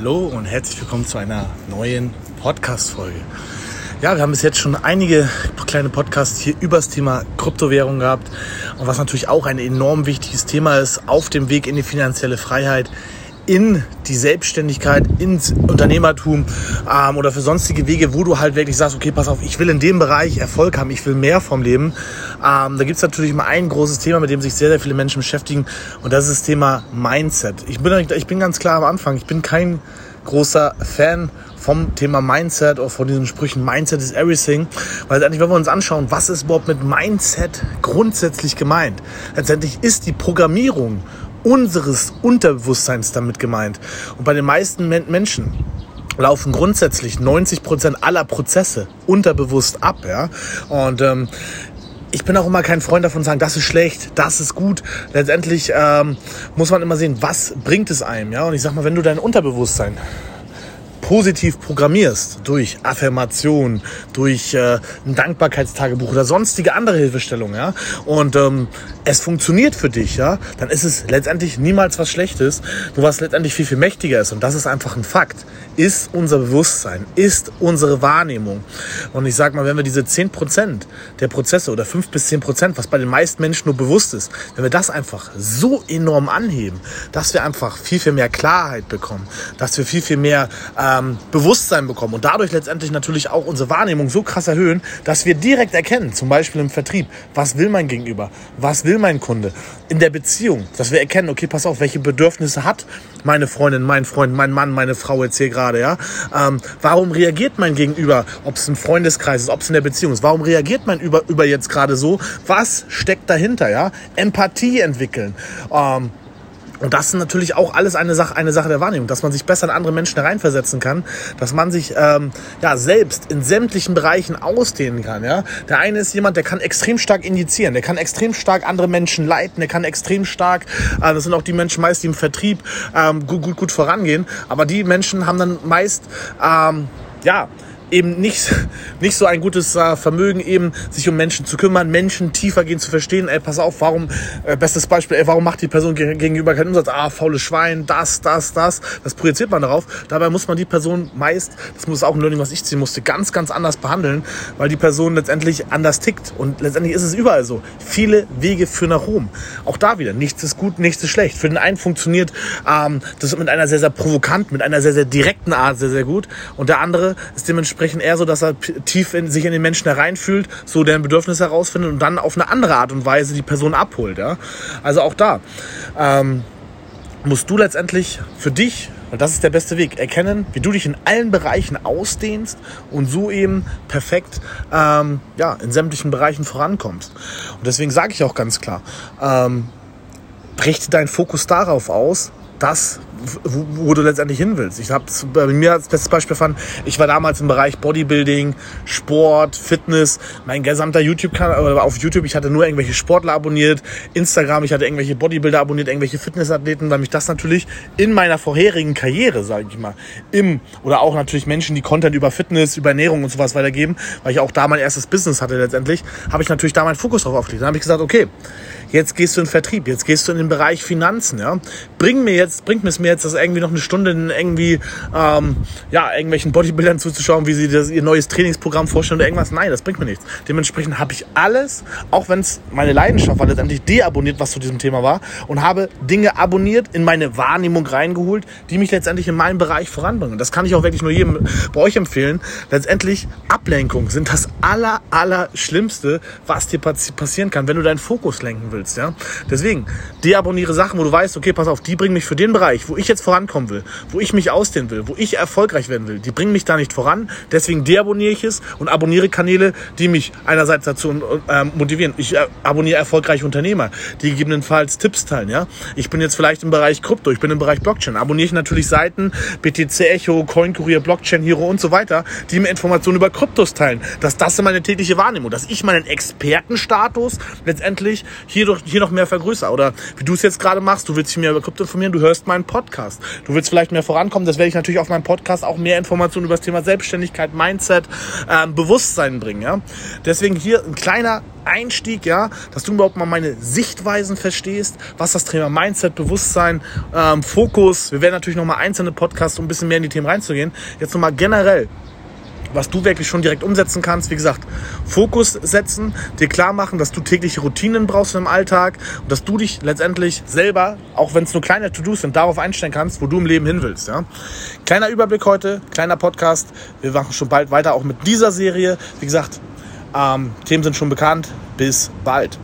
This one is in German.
Hallo und herzlich willkommen zu einer neuen Podcast-Folge. Ja, wir haben bis jetzt schon einige kleine Podcasts hier über das Thema Kryptowährung gehabt und was natürlich auch ein enorm wichtiges Thema ist auf dem Weg in die finanzielle Freiheit in die Selbstständigkeit, ins Unternehmertum ähm, oder für sonstige Wege, wo du halt wirklich sagst, okay, pass auf, ich will in dem Bereich Erfolg haben, ich will mehr vom Leben. Ähm, da gibt's natürlich mal ein großes Thema, mit dem sich sehr, sehr viele Menschen beschäftigen und das ist das Thema Mindset. Ich bin, ich bin ganz klar am Anfang, ich bin kein großer Fan vom Thema Mindset oder von diesen Sprüchen Mindset is everything. Weil letztendlich, wenn wir uns anschauen, was ist überhaupt mit Mindset grundsätzlich gemeint? Letztendlich ist die Programmierung unseres Unterbewusstseins damit gemeint. Und bei den meisten Menschen laufen grundsätzlich 90 Prozent aller Prozesse unterbewusst ab. Ja? Und ähm, ich bin auch immer kein Freund davon sagen, das ist schlecht, das ist gut. Letztendlich ähm, muss man immer sehen, was bringt es einem. Ja? Und ich sag mal, wenn du dein Unterbewusstsein positiv programmierst durch Affirmation, durch äh, ein Dankbarkeitstagebuch oder sonstige andere Hilfestellungen, ja, und ähm, es funktioniert für dich, ja, dann ist es letztendlich niemals was Schlechtes, nur was letztendlich viel, viel mächtiger ist. Und das ist einfach ein Fakt. Ist unser Bewusstsein, ist unsere Wahrnehmung. Und ich sag mal, wenn wir diese 10% der Prozesse oder 5 bis 10%, was bei den meisten Menschen nur bewusst ist, wenn wir das einfach so enorm anheben, dass wir einfach viel, viel mehr Klarheit bekommen, dass wir viel, viel mehr äh, ähm, Bewusstsein bekommen und dadurch letztendlich natürlich auch unsere Wahrnehmung so krass erhöhen, dass wir direkt erkennen, zum Beispiel im Vertrieb, was will mein Gegenüber, was will mein Kunde, in der Beziehung, dass wir erkennen, okay, pass auf, welche Bedürfnisse hat meine Freundin, mein Freund, mein Mann, meine Frau jetzt hier gerade, ja? Ähm, warum reagiert mein Gegenüber, ob es im Freundeskreis ist, ob es in der Beziehung ist, warum reagiert mein Über, über jetzt gerade so? Was steckt dahinter, ja? Empathie entwickeln. Ähm, und das ist natürlich auch alles eine Sache, eine Sache der Wahrnehmung, dass man sich besser in andere Menschen hereinversetzen kann, dass man sich ähm, ja selbst in sämtlichen Bereichen ausdehnen kann. Ja, der eine ist jemand, der kann extrem stark injizieren, der kann extrem stark andere Menschen leiten, der kann extrem stark, äh, das sind auch die Menschen meist, die im Vertrieb ähm, gut, gut, gut vorangehen, aber die Menschen haben dann meist ähm, ja eben nicht, nicht so ein gutes äh, Vermögen, eben sich um Menschen zu kümmern, Menschen tiefer gehen zu verstehen. Ey, pass auf, warum, äh, bestes Beispiel, ey, warum macht die Person gegenüber keinen Umsatz? Ah, faules Schwein, das, das, das. Das projiziert man darauf. Dabei muss man die Person meist, das muss auch ein Learning, was ich ziehen musste, ganz, ganz anders behandeln, weil die Person letztendlich anders tickt. Und letztendlich ist es überall so. Viele Wege führen nach Rom. Auch da wieder, nichts ist gut, nichts ist schlecht. Für den einen funktioniert ähm, das mit einer sehr, sehr provokanten, mit einer sehr, sehr direkten Art sehr, sehr gut. Und der andere ist dementsprechend dementsprechend eher so, dass er tief in, sich in den Menschen hereinfühlt, so deren Bedürfnisse herausfindet und dann auf eine andere Art und Weise die Person abholt. Ja? Also auch da ähm, musst du letztendlich für dich, und das ist der beste Weg, erkennen, wie du dich in allen Bereichen ausdehnst und so eben perfekt ähm, ja, in sämtlichen Bereichen vorankommst. Und deswegen sage ich auch ganz klar, ähm, richte deinen Fokus darauf aus, das, wo, wo, du letztendlich hin willst. Ich habe bei mir als bestes Beispiel fand, ich war damals im Bereich Bodybuilding, Sport, Fitness, mein gesamter YouTube-Kanal, auf YouTube, ich hatte nur irgendwelche Sportler abonniert, Instagram, ich hatte irgendwelche Bodybuilder abonniert, irgendwelche Fitnessathleten, weil mich das natürlich in meiner vorherigen Karriere, sage ich mal, im, oder auch natürlich Menschen, die Content über Fitness, über Ernährung und sowas weitergeben, weil ich auch da mein erstes Business hatte letztendlich, habe ich natürlich da meinen Fokus drauf aufgelegt. Dann habe ich gesagt, okay, jetzt gehst du in Vertrieb, jetzt gehst du in den Bereich Finanzen, ja. Bring mir jetzt, bringt es mir jetzt, das irgendwie noch eine Stunde irgendwie, ähm, ja, irgendwelchen Bodybuildern zuzuschauen, wie sie das, ihr neues Trainingsprogramm vorstellen oder irgendwas. Nein, das bringt mir nichts. Dementsprechend habe ich alles, auch wenn es meine Leidenschaft war, letztendlich deabonniert, was zu diesem Thema war und habe Dinge abonniert, in meine Wahrnehmung reingeholt, die mich letztendlich in meinem Bereich voranbringen. Das kann ich auch wirklich nur jedem bei euch empfehlen. Letztendlich Ablenkung sind das aller, aller Schlimmste, was dir passieren kann, wenn du deinen Fokus lenken willst willst. Ja? Deswegen, deabonniere Sachen, wo du weißt, okay, pass auf, die bringen mich für den Bereich, wo ich jetzt vorankommen will, wo ich mich ausdehnen will, wo ich erfolgreich werden will. Die bringen mich da nicht voran. Deswegen deabonniere ich es und abonniere Kanäle, die mich einerseits dazu äh, motivieren. Ich äh, abonniere erfolgreiche Unternehmer, die gegebenenfalls Tipps teilen. Ja? Ich bin jetzt vielleicht im Bereich Krypto, ich bin im Bereich Blockchain. Abonniere ich natürlich Seiten, BTC Echo, CoinCurier, Blockchain Hero und so weiter, die mir Informationen über Kryptos teilen. Dass das meine tägliche Wahrnehmung, dass ich meinen Expertenstatus letztendlich hier, doch, hier noch mehr vergrößere. Oder wie du es jetzt gerade machst, du willst dich mehr über Krypto überhaupt informieren? Du hörst meinen Podcast. Du willst vielleicht mehr vorankommen, das werde ich natürlich auf meinem Podcast auch mehr Informationen über das Thema Selbstständigkeit, Mindset, ähm, Bewusstsein bringen. Ja? Deswegen hier ein kleiner Einstieg, ja, dass du überhaupt mal meine Sichtweisen verstehst, was das Thema Mindset, Bewusstsein, ähm, Fokus. Wir werden natürlich noch mal einzelne Podcasts, um ein bisschen mehr in die Themen reinzugehen. Jetzt noch mal generell was du wirklich schon direkt umsetzen kannst. Wie gesagt, Fokus setzen, dir klar machen, dass du tägliche Routinen brauchst im Alltag und dass du dich letztendlich selber, auch wenn es nur kleine To-Dos sind, darauf einstellen kannst, wo du im Leben hin willst. Ja? Kleiner Überblick heute, kleiner Podcast. Wir machen schon bald weiter auch mit dieser Serie. Wie gesagt, ähm, Themen sind schon bekannt. Bis bald.